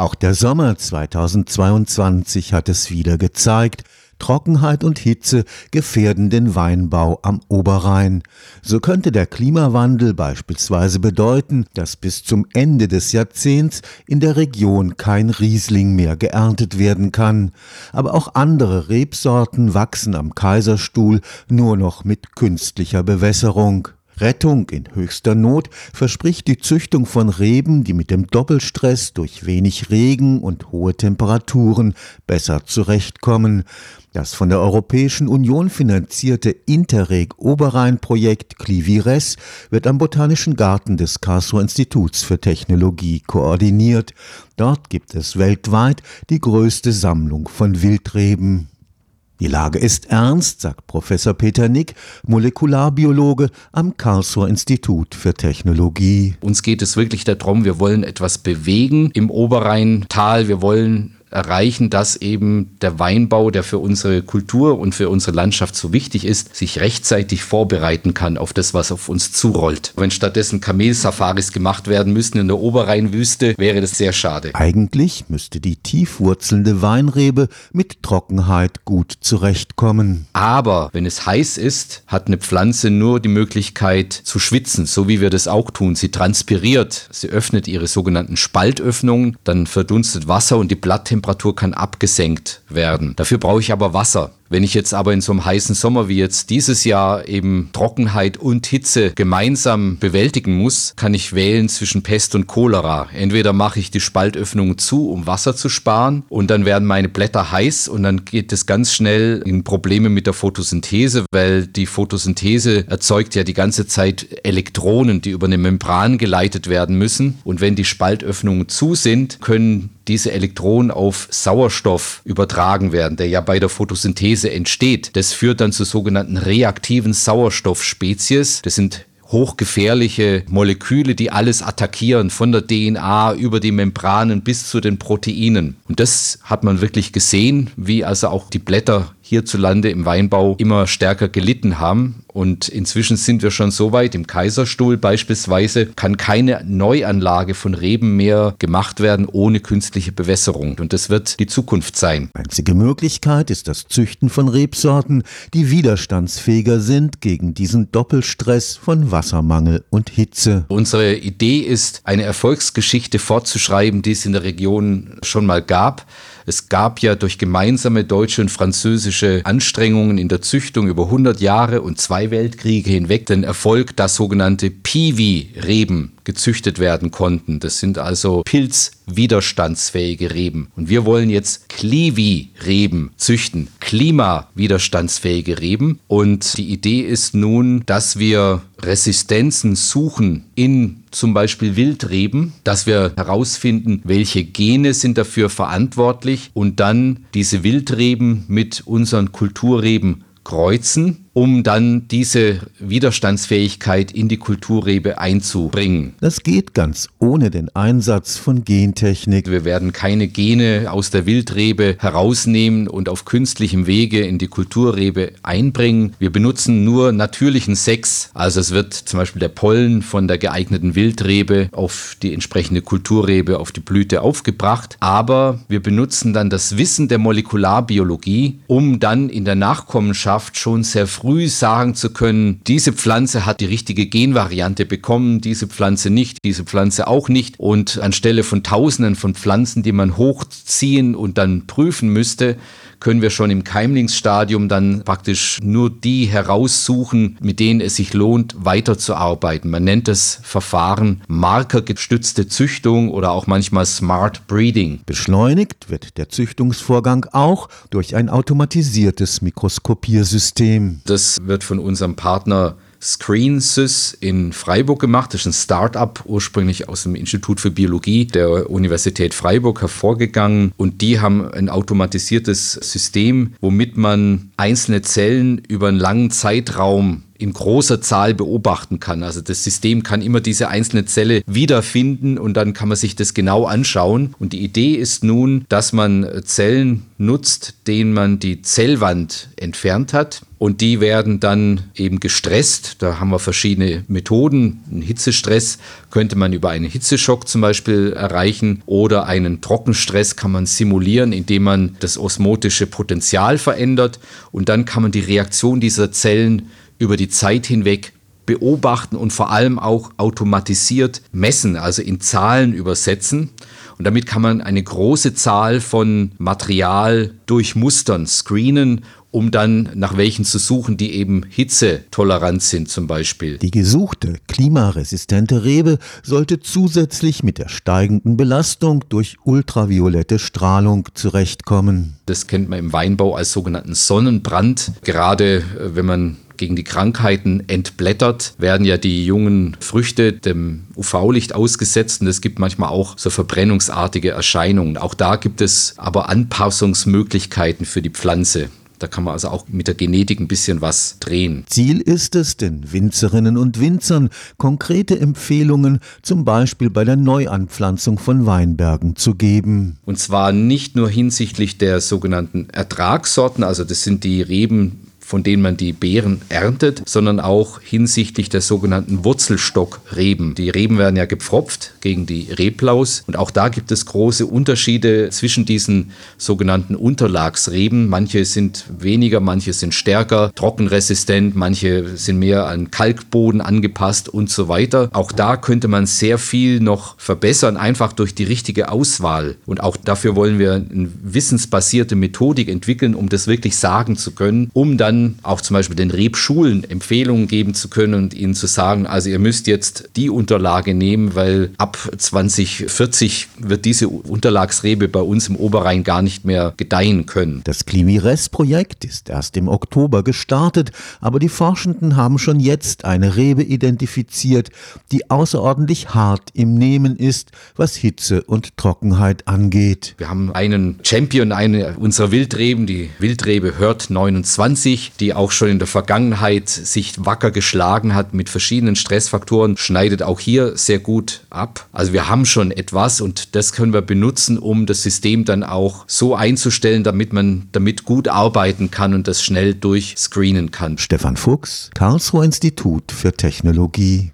Auch der Sommer 2022 hat es wieder gezeigt. Trockenheit und Hitze gefährden den Weinbau am Oberrhein. So könnte der Klimawandel beispielsweise bedeuten, dass bis zum Ende des Jahrzehnts in der Region kein Riesling mehr geerntet werden kann. Aber auch andere Rebsorten wachsen am Kaiserstuhl nur noch mit künstlicher Bewässerung. Rettung in höchster Not verspricht die Züchtung von Reben, die mit dem Doppelstress durch wenig Regen und hohe Temperaturen besser zurechtkommen. Das von der Europäischen Union finanzierte Interreg Oberrhein-Projekt Clivires wird am Botanischen Garten des Karlsruher Instituts für Technologie koordiniert. Dort gibt es weltweit die größte Sammlung von Wildreben. Die Lage ist ernst, sagt Professor Peter Nick, Molekularbiologe am Karlsruher Institut für Technologie. Uns geht es wirklich darum, wir wollen etwas bewegen im Oberrheintal, wir wollen erreichen, dass eben der Weinbau, der für unsere Kultur und für unsere Landschaft so wichtig ist, sich rechtzeitig vorbereiten kann auf das, was auf uns zurollt. Wenn stattdessen Kamelsafaris gemacht werden müssten in der Oberrheinwüste, wäre das sehr schade. Eigentlich müsste die tiefwurzelnde Weinrebe mit Trockenheit gut zurechtkommen. Aber wenn es heiß ist, hat eine Pflanze nur die Möglichkeit zu schwitzen, so wie wir das auch tun. Sie transpiriert, sie öffnet ihre sogenannten Spaltöffnungen, dann verdunstet Wasser und die Blatttemperatur Temperatur kann abgesenkt werden. Dafür brauche ich aber Wasser. Wenn ich jetzt aber in so einem heißen Sommer wie jetzt dieses Jahr eben Trockenheit und Hitze gemeinsam bewältigen muss, kann ich wählen zwischen Pest und Cholera. Entweder mache ich die Spaltöffnung zu, um Wasser zu sparen, und dann werden meine Blätter heiß und dann geht es ganz schnell in Probleme mit der Photosynthese, weil die Photosynthese erzeugt ja die ganze Zeit Elektronen, die über eine Membran geleitet werden müssen. Und wenn die Spaltöffnungen zu sind, können diese Elektronen auf Sauerstoff übertragen werden, der ja bei der Photosynthese Synthese entsteht. Das führt dann zu sogenannten reaktiven Sauerstoffspezies. Das sind hochgefährliche Moleküle, die alles attackieren, von der DNA über die Membranen bis zu den Proteinen. Und das hat man wirklich gesehen, wie also auch die Blätter hierzulande im Weinbau immer stärker gelitten haben. Und inzwischen sind wir schon so weit, im Kaiserstuhl beispielsweise kann keine Neuanlage von Reben mehr gemacht werden ohne künstliche Bewässerung. Und das wird die Zukunft sein. Einzige Möglichkeit ist das Züchten von Rebsorten, die widerstandsfähiger sind gegen diesen Doppelstress von Wassermangel und Hitze. Unsere Idee ist, eine Erfolgsgeschichte fortzuschreiben, die es in der Region schon mal gab. Es gab ja durch gemeinsame deutsche und französische Anstrengungen in der Züchtung über 100 Jahre und zwei Weltkriege hinweg den Erfolg, dass sogenannte Piwi-Reben gezüchtet werden konnten. Das sind also pilzwiderstandsfähige Reben. Und wir wollen jetzt Klivi-Reben züchten, klimawiderstandsfähige Reben. Und die Idee ist nun, dass wir Resistenzen suchen in zum Beispiel Wildreben, dass wir herausfinden, welche Gene sind dafür verantwortlich und dann diese Wildreben mit unseren Kulturreben kreuzen um dann diese Widerstandsfähigkeit in die Kulturrebe einzubringen. Das geht ganz ohne den Einsatz von Gentechnik. Wir werden keine Gene aus der Wildrebe herausnehmen und auf künstlichem Wege in die Kulturrebe einbringen. Wir benutzen nur natürlichen Sex. Also es wird zum Beispiel der Pollen von der geeigneten Wildrebe auf die entsprechende Kulturrebe, auf die Blüte aufgebracht. Aber wir benutzen dann das Wissen der Molekularbiologie, um dann in der Nachkommenschaft schon sehr früh früh sagen zu können, diese Pflanze hat die richtige Genvariante bekommen, diese Pflanze nicht, diese Pflanze auch nicht. Und anstelle von Tausenden von Pflanzen, die man hochziehen und dann prüfen müsste, können wir schon im Keimlingsstadium dann praktisch nur die heraussuchen, mit denen es sich lohnt, weiterzuarbeiten. Man nennt das Verfahren markergestützte Züchtung oder auch manchmal Smart Breeding. Beschleunigt wird der Züchtungsvorgang auch durch ein automatisiertes Mikroskopiersystem. Das wird von unserem Partner ScreenSys in Freiburg gemacht. Das ist ein Start-up, ursprünglich aus dem Institut für Biologie der Universität Freiburg hervorgegangen. Und die haben ein automatisiertes System, womit man einzelne Zellen über einen langen Zeitraum in großer Zahl beobachten kann. Also das System kann immer diese einzelne Zelle wiederfinden und dann kann man sich das genau anschauen. Und die Idee ist nun, dass man Zellen nutzt, denen man die Zellwand entfernt hat. Und die werden dann eben gestresst. Da haben wir verschiedene Methoden. Einen Hitzestress könnte man über einen Hitzeschock zum Beispiel erreichen oder einen Trockenstress kann man simulieren, indem man das osmotische Potenzial verändert. Und dann kann man die Reaktion dieser Zellen über die Zeit hinweg beobachten und vor allem auch automatisiert messen, also in Zahlen übersetzen. Und damit kann man eine große Zahl von Material durchmustern, screenen um dann nach welchen zu suchen, die eben hitzetolerant sind zum Beispiel. Die gesuchte klimaresistente Rebe sollte zusätzlich mit der steigenden Belastung durch ultraviolette Strahlung zurechtkommen. Das kennt man im Weinbau als sogenannten Sonnenbrand. Gerade äh, wenn man gegen die Krankheiten entblättert, werden ja die jungen Früchte dem UV-Licht ausgesetzt und es gibt manchmal auch so verbrennungsartige Erscheinungen. Auch da gibt es aber Anpassungsmöglichkeiten für die Pflanze. Da kann man also auch mit der Genetik ein bisschen was drehen. Ziel ist es, den Winzerinnen und Winzern konkrete Empfehlungen, zum Beispiel bei der Neuanpflanzung von Weinbergen zu geben. Und zwar nicht nur hinsichtlich der sogenannten Ertragssorten, also das sind die Reben, von denen man die Beeren erntet, sondern auch hinsichtlich der sogenannten Wurzelstockreben. Die Reben werden ja gepfropft gegen die Reblaus und auch da gibt es große Unterschiede zwischen diesen sogenannten Unterlagsreben. Manche sind weniger, manche sind stärker, trockenresistent, manche sind mehr an Kalkboden angepasst und so weiter. Auch da könnte man sehr viel noch verbessern, einfach durch die richtige Auswahl. Und auch dafür wollen wir eine wissensbasierte Methodik entwickeln, um das wirklich sagen zu können, um dann auch zum Beispiel den Rebschulen Empfehlungen geben zu können und ihnen zu sagen, also ihr müsst jetzt die Unterlage nehmen, weil ab 2040 wird diese Unterlagsrebe bei uns im Oberrhein gar nicht mehr gedeihen können. Das Klimires-Projekt ist erst im Oktober gestartet, aber die Forschenden haben schon jetzt eine Rebe identifiziert, die außerordentlich hart im Nehmen ist, was Hitze und Trockenheit angeht. Wir haben einen Champion, eine unserer Wildreben, die Wildrebe Hört 29, die auch schon in der Vergangenheit sich wacker geschlagen hat mit verschiedenen Stressfaktoren, schneidet auch hier sehr gut ab. Also wir haben schon etwas und das können wir benutzen, um das System dann auch so einzustellen, damit man damit gut arbeiten kann und das schnell durchscreenen kann. Stefan Fuchs, Karlsruher Institut für Technologie.